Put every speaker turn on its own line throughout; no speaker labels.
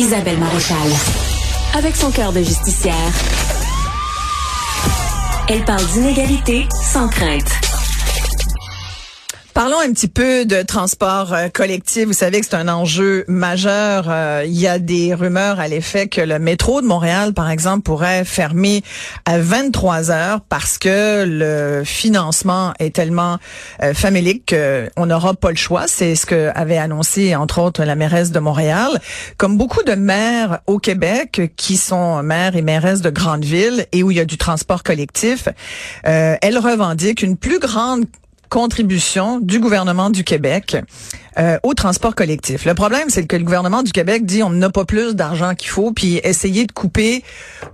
Isabelle Maréchal. Avec son cœur de justicière, elle parle d'inégalité sans crainte.
Parlons un petit peu de transport euh, collectif. Vous savez que c'est un enjeu majeur. Euh, il y a des rumeurs à l'effet que le métro de Montréal, par exemple, pourrait fermer à 23 heures parce que le financement est tellement euh, famélique qu'on n'aura pas le choix. C'est ce que avait annoncé, entre autres, la mairesse de Montréal. Comme beaucoup de maires au Québec qui sont maires et mairesses de grandes villes et où il y a du transport collectif, elle revendique une plus grande contribution du gouvernement du Québec euh, au transport collectif. Le problème, c'est que le gouvernement du Québec dit on n'a pas plus d'argent qu'il faut, puis essayer de couper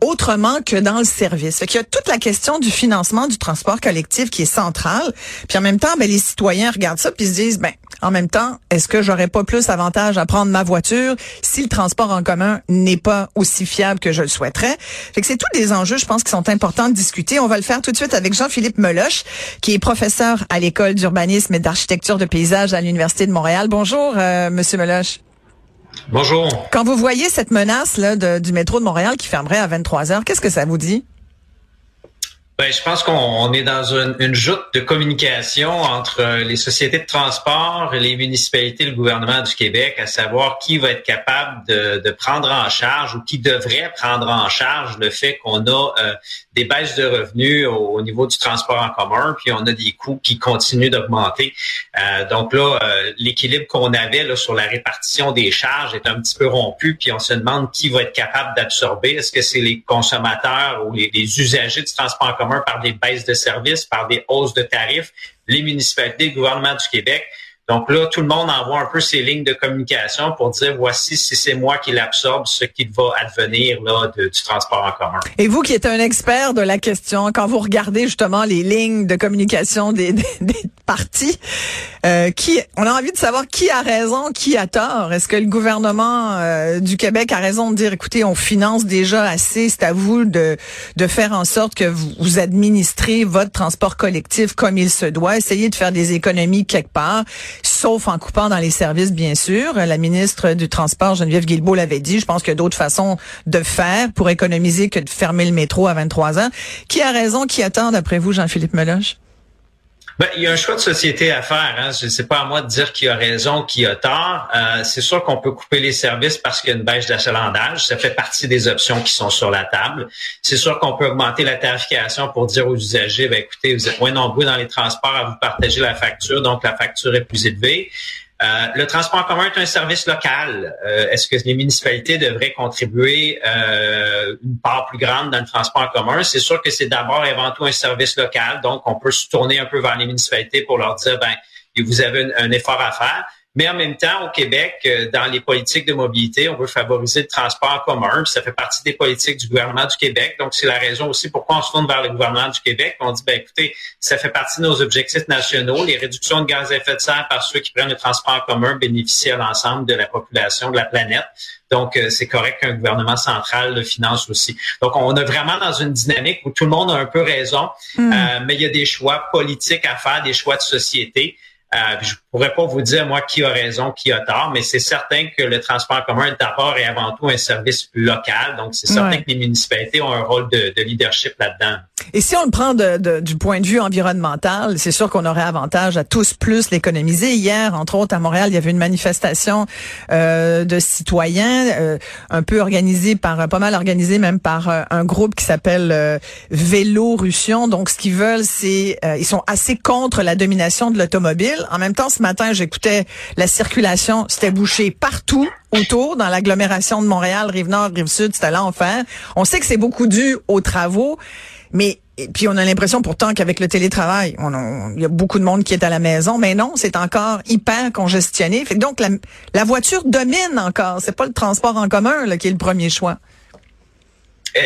autrement que dans le service. Fait qu'il y a toute la question du financement du transport collectif qui est centrale. Puis en même temps, ben, les citoyens regardent ça puis se disent, ben en même temps, est-ce que j'aurais pas plus avantage à prendre ma voiture si le transport en commun n'est pas aussi fiable que je le souhaiterais? Fait que c'est tous des enjeux, je pense, qui sont importants de discuter. On va le faire tout de suite avec Jean-Philippe Meloche, qui est professeur à l'école d'urbanisme et d'architecture de paysage à l'Université de Montréal. Bonjour, euh, Monsieur Meloche.
Bonjour.
Quand vous voyez cette menace là, du métro de Montréal qui fermerait à 23 heures, qu'est-ce que ça vous dit?
Ben, je pense qu'on est dans une, une, joute de communication entre euh, les sociétés de transport, les municipalités, le gouvernement du Québec, à savoir qui va être capable de, de prendre en charge ou qui devrait prendre en charge le fait qu'on a euh, des baisses de revenus au, niveau du transport en commun, puis on a des coûts qui continuent d'augmenter. Euh, donc là, l'équilibre qu'on avait là, sur la répartition des charges est un petit peu rompu, puis on se demande qui va être capable d'absorber. Est-ce que c'est les consommateurs ou les, les usagers du transport en commun par des baisses de services, par des hausses de tarifs, les municipalités, le gouvernement du Québec. Donc là, tout le monde envoie un peu ses lignes de communication pour dire voici si c'est moi qui l'absorbe, ce qui va advenir là du transport en commun.
Et vous qui êtes un expert de la question, quand vous regardez justement les lignes de communication des, des, partis, euh, on a envie de savoir qui a raison, qui a tort. Est-ce que le gouvernement euh, du Québec a raison de dire écoutez, on finance déjà assez, c'est à vous de faire en sorte que vous, vous administrez votre transport collectif comme il se doit, essayez de faire des économies quelque part sauf en coupant dans les services, bien sûr. La ministre du Transport, Geneviève Guilbeault, l'avait dit. Je pense qu'il y a d'autres façons de faire pour économiser que de fermer le métro à 23 ans. Qui a raison, qui attend, d'après vous, Jean-Philippe Meloche?
Ben, il y a un choix de société à faire. Hein. Ce n'est pas à moi de dire qui a raison, qui a tort. Euh, c'est sûr qu'on peut couper les services parce qu'il y a une baisse d'achalandage. Ça fait partie des options qui sont sur la table. C'est sûr qu'on peut augmenter la tarification pour dire aux usagers, ben, écoutez, vous êtes moins nombreux dans les transports à vous partager la facture, donc la facture est plus élevée. Euh, le transport en commun est un service local. Euh, est-ce que les municipalités devraient contribuer euh, une part plus grande dans le transport en commun? C'est sûr que c'est d'abord et avant tout un service local, donc on peut se tourner un peu vers les municipalités pour leur dire, ben, vous avez un effort à faire. Mais en même temps, au Québec, euh, dans les politiques de mobilité, on veut favoriser le transport en commun. ça fait partie des politiques du gouvernement du Québec. Donc, c'est la raison aussi pourquoi on se tourne vers le gouvernement du Québec. On dit, ben écoutez, ça fait partie de nos objectifs nationaux. Les réductions de gaz à effet de serre par ceux qui prennent le transport en commun bénéficient à l'ensemble de la population de la planète. Donc, euh, c'est correct qu'un gouvernement central le finance aussi. Donc, on est vraiment dans une dynamique où tout le monde a un peu raison, hmm. euh, mais il y a des choix politiques à faire, des choix de société. Euh, je pourrais pas vous dire, moi, qui a raison, qui a tort, mais c'est certain que le transport commun est d'abord et avant tout un service local. Donc, c'est certain que les municipalités ont un rôle de, de leadership là-dedans.
Et si on le prend de, du point de vue environnemental, c'est sûr qu'on aurait avantage à tous plus l'économiser. Hier, entre autres, à Montréal, il y avait une manifestation euh, de citoyens, euh, un peu organisée par, pas mal organisée même par euh, un groupe qui s'appelle euh, Vélo Russion. Donc, ce qu'ils veulent, c'est, ils sont assez contre la domination de l'automobile. En même temps, ce matin, j'écoutais la circulation, c'était bouché partout autour dans l'agglomération de Montréal, Rive-Nord, Rive-Sud, c'était l'enfer. On sait que c'est beaucoup dû aux travaux. Mais puis on a l'impression pourtant qu'avec le télétravail, il y a beaucoup de monde qui est à la maison, mais non, c'est encore hyper congestionné. Fait donc la, voiture domine encore. C'est pas le transport en commun qui est le premier choix.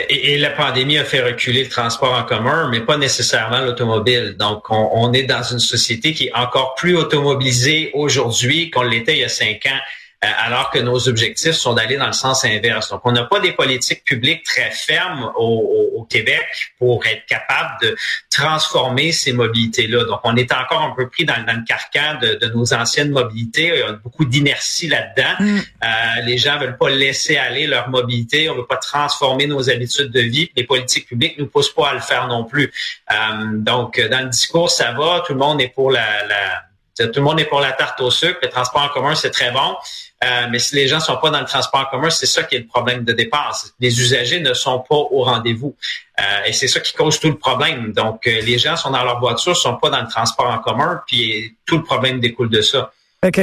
Et, la pandémie a fait reculer le transport en commun, mais pas nécessairement l'automobile. Donc, on, on, est dans une société qui est encore plus automobilisée aujourd'hui qu'on l'était il y a cinq ans. Alors que nos objectifs sont d'aller dans le sens inverse. Donc, on n'a pas des politiques publiques très fermes au, au, Québec pour être capable de transformer ces mobilités-là. Donc, on est encore un peu pris dans, dans le carcan de, de, nos anciennes mobilités. Il y a beaucoup d'inertie là-dedans. Mm. Euh, les gens veulent pas laisser aller leur mobilité. On veut pas transformer nos habitudes de vie. Les politiques publiques nous poussent pas à le faire non plus. Euh, donc, dans le discours, ça va. Tout le monde est pour la, la tout le monde est pour la tarte au sucre. Le transport en commun, c'est très bon. Euh, mais si les gens sont pas dans le transport en commun, c'est ça qui est le problème de départ. Les usagers ne sont pas au rendez-vous. Euh, et c'est ça qui cause tout le problème. Donc, euh, les gens sont dans leur voiture, sont pas dans le transport en commun, puis tout le problème découle de ça.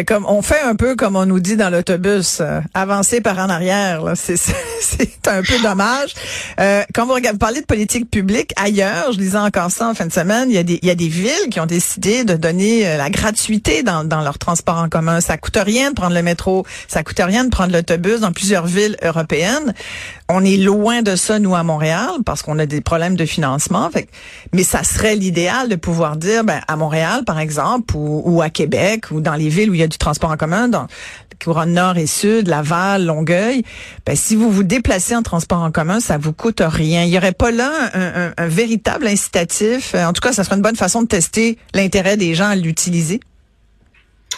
Comme on fait un peu comme on nous dit dans l'autobus, euh, avancer par en arrière. C'est, un peu dommage. Euh, quand vous, regardez, parlez de politique publique ailleurs, je disais encore ça en fin de semaine, il y a des, il y a des villes qui ont décidé de donner euh, la gratuité dans, dans leur transport en commun. Ça coûte rien de prendre le métro, ça coûte rien de prendre l'autobus dans plusieurs villes européennes. On est loin de ça, nous, à Montréal, parce qu'on a des problèmes de financement. Fait, mais ça serait l'idéal de pouvoir dire, ben, à Montréal, par exemple, ou, à Québec, ou dans les villes où il y a du transport en commun, dans couronne nord et sud, Laval, Longueuil, ben, si vous vous déplacez en transport en commun, ça vous coûte rien. Il y aurait pas là un, un véritable incitatif. En tout cas, ça serait une bonne façon de tester l'intérêt des gens à l'utiliser.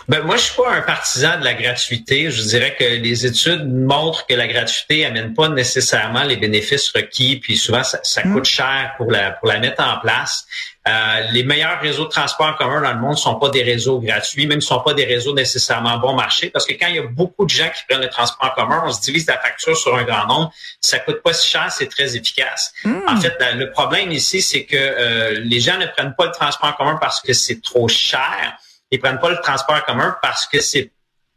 Ben, moi, je suis pas un partisan de la gratuité. Je dirais que les études montrent que la gratuité amène pas nécessairement les bénéfices requis, puis souvent ça, mm. coûte cher pour la pour la mettre en place. Euh, les meilleurs réseaux de transport en commun dans le monde sont pas des réseaux gratuits, même sont pas des réseaux nécessairement bon marché, parce que quand il y a beaucoup de gens qui prennent le transport en commun, on se divise la facture sur un grand nombre, ça coûte pas si cher, c'est très efficace. Mm. En fait, le problème ici, c'est que euh, les gens ne prennent pas le transport en commun parce que c'est trop cher ils prennent pas le transport commun parce que c'est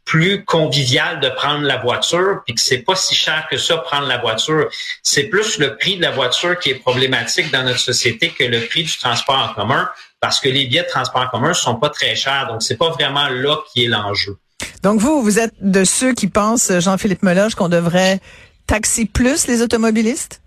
plus convivial de prendre la voiture, puis que c'est pas si cher que ça prendre la voiture. C'est plus le prix de la voiture qui est problématique dans notre société que le prix du transport en commun, parce que les billets de transport en commun sont pas très chers. Donc c'est pas vraiment là qui est l'enjeu.
Donc vous, vous êtes de ceux qui pensent, Jean-Philippe Meloge, qu'on devrait taxer plus les automobilistes?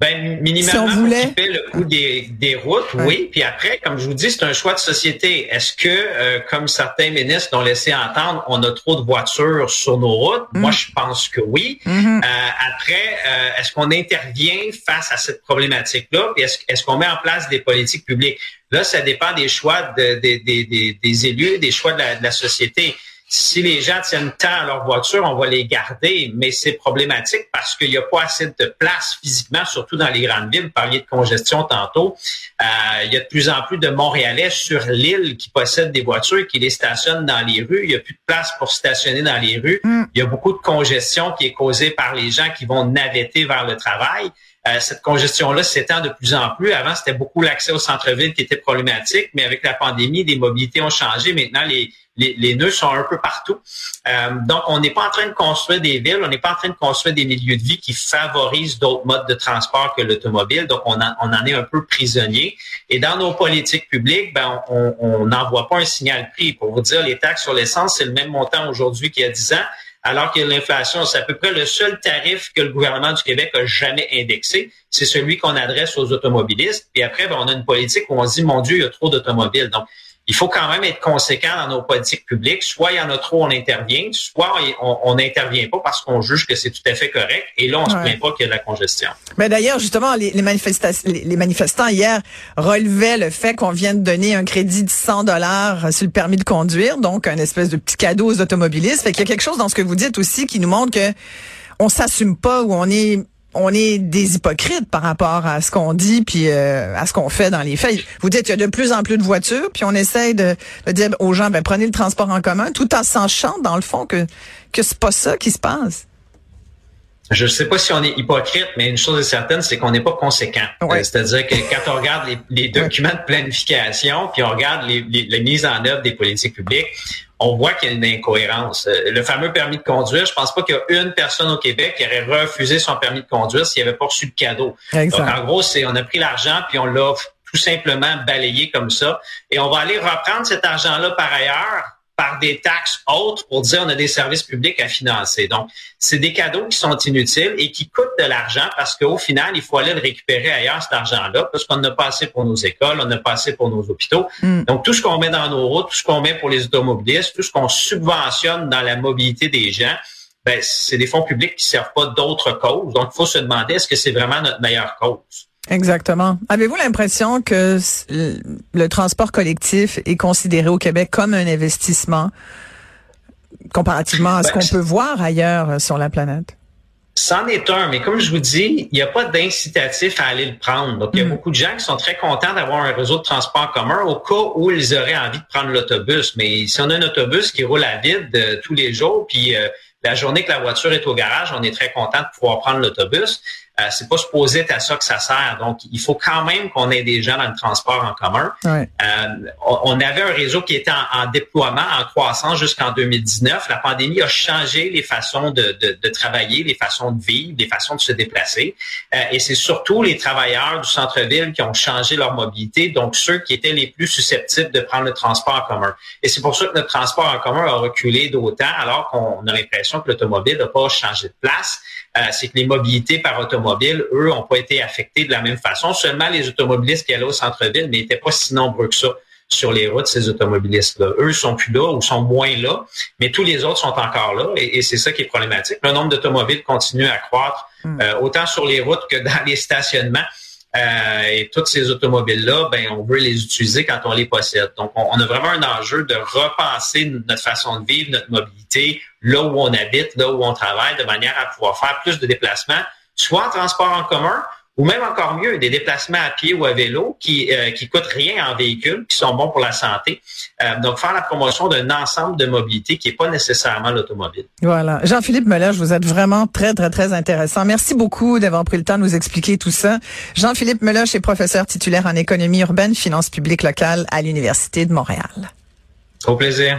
Ben, minimalement, si on voulait... le coût des, des routes, oui. Puis après, comme je vous dis, c'est un choix de société. Est-ce que, euh, comme certains ministres l'ont laissé entendre, on a trop de voitures sur nos routes? Moi, mm. je pense que oui. Mm-hmm. Euh, après, euh, est-ce qu'on intervient face à cette problématique-là? Puis est-ce, qu'on met en place des politiques publiques? Là, ça dépend des choix de, des élus, des choix de la, de la société si les gens tiennent tant à leur voiture, on va les garder, mais c'est problématique parce qu'il n'y a pas assez de place physiquement, surtout dans les grandes villes. Vous parliez de congestion tantôt. Euh, il y a de plus en plus de Montréalais sur l'île qui possèdent des voitures, qui les stationnent dans les rues. Il n'y a plus de place pour stationner dans les rues. Mm. Il y a beaucoup de congestion qui est causée par les gens qui vont navetter vers le travail. Euh, cette congestion-là s'étend de plus en plus. Avant, c'était beaucoup l'accès au centre-ville qui était problématique, mais avec la pandémie, les mobilités ont changé. Maintenant, les, les, les nœuds sont un peu partout. Euh, donc, on n'est pas en train de construire des villes, on n'est pas en train de construire des milieux de vie qui favorisent d'autres modes de transport que l'automobile. Donc, on, en est un peu prisonnier. Et dans nos politiques publiques, ben, on n'envoie pas un signal prix. Pour vous dire, les taxes sur l'essence, c'est le même montant aujourd'hui qu'il y a 10 ans alors que l'inflation, c'est à peu près le seul tarif que le gouvernement du Québec a jamais indexé. C'est celui qu'on adresse aux automobilistes. Puis après, ben, on a une politique où on se dit, mon Dieu, il y a trop d'automobiles. Donc, il faut quand même être conséquent dans nos politiques publiques. Soit il y en a trop, on intervient, soit on n'intervient pas parce qu'on juge que c'est tout à fait correct. Et là, on se plaint pas qu'il y a de la congestion.
Mais d'ailleurs, justement, les, les, les, manifestants hier relevaient le fait qu'on vient de donner un crédit de 100 dollars sur le permis de conduire, donc un espèce de petit cadeau aux automobilistes. Fait qu'il y a quelque chose dans ce que vous dites aussi qui nous montre que on s'assume pas ou on est on est des hypocrites par rapport à ce qu'on dit puis euh, à ce qu'on fait dans les faits. Vous dites qu'il y a de plus en plus de voitures, puis on essaye de, dire aux gens ben prenez le transport en commun, tout en sachant dans le fond que que c'est pas ça qui se passe.
Je ne sais pas si on est hypocrite, mais une chose est certaine, c'est qu'on n'est pas conséquent. Euh, c'est-à-dire que quand on regarde les, documents de planification, puis on regarde les, les, mises en œuvre des politiques publiques, on voit qu'il y a une incohérence. Euh, le fameux permis de conduire, je pense pas qu'il y a une personne au Québec qui aurait refusé son permis de conduire s'il avait pas reçu de cadeau. Donc, en gros, c'est on a pris l'argent puis on l'a tout simplement balayé comme ça. Et on va aller reprendre cet argent-là par ailleurs par des taxes autres pour dire on a des services publics à financer. Donc, c'est des cadeaux qui sont inutiles et qui coûtent de l'argent parce qu'au final, il faut aller le récupérer ailleurs, cet argent-là, parce qu'on n'a pas assez pour nos écoles, on n'a pas assez pour nos hôpitaux. Mm. Donc, tout ce qu'on met dans nos routes, tout ce qu'on met pour les automobilistes, tout ce qu'on subventionne dans la mobilité des gens, ben, c'est des fonds publics qui servent pas d'autres causes. Donc, il faut se demander est-ce que c'est vraiment notre meilleure cause?
Exactement. Avez-vous l'impression que le transport collectif est considéré au Québec comme un investissement comparativement à ce ben, qu'on peut voir ailleurs euh, sur la planète?
C'en est un, mais comme je vous dis, il n'y a pas d'incitatif à aller le prendre. Donc, il y a mm. beaucoup de gens qui sont très contents d'avoir un réseau de transport commun au cas où ils auraient envie de prendre l'autobus. Mais si on a un autobus qui roule à vide euh, tous les jours, puis euh, la journée que la voiture est au garage, on est très content de pouvoir prendre l'autobus. Euh, c'est pas supposé être à ça que ça sert. Donc, il faut quand même qu'on ait des gens dans le transport en commun. Euh, on, avait un réseau qui était en, déploiement, en croissance jusqu'en 2019. La pandémie a changé les façons de, de, travailler, les façons de vivre, les façons de se déplacer. Euh, et c'est surtout les travailleurs du centre-ville qui ont changé leur mobilité, donc ceux qui étaient les plus susceptibles de prendre le transport en commun. Et c'est pour ça que notre transport en commun a reculé d'autant, alors qu'on a l'impression que l'automobile n'a pas changé de place. C'est que les mobilités par automobile eux, n'ont pas été affectés de la même façon. Seulement les automobilistes qui allaient au centre-ville, mais n'étaient pas si nombreux que ça sur les routes, ces automobilistes-là. Eux sont plus là ou sont moins là, mais tous les autres sont encore là et, c'est ça qui est problématique. Le nombre d'automobiles continue à croître, hmm. euh, autant sur les routes que dans les stationnements. Euh, et toutes ces automobiles-là, ben, on veut les utiliser quand on les possède. Donc, on, a vraiment un enjeu de repenser notre façon de vivre, notre mobilité, là où on habite, là où on travaille, de manière à pouvoir faire plus de déplacements soit en transport en commun, ou même encore mieux, des déplacements à pied ou à vélo qui euh, qui coûtent rien en véhicule, qui sont bons pour la santé. Euh, donc, faire la promotion d'un ensemble de mobilité qui n'est pas nécessairement l'automobile.
Voilà. Jean-Philippe Meloche, vous êtes vraiment très, très, très intéressant. Merci beaucoup d'avoir pris le temps de nous expliquer tout ça. Jean-Philippe Meloche est professeur titulaire en économie urbaine, finances publiques locales à l'Université de Montréal.
Au plaisir.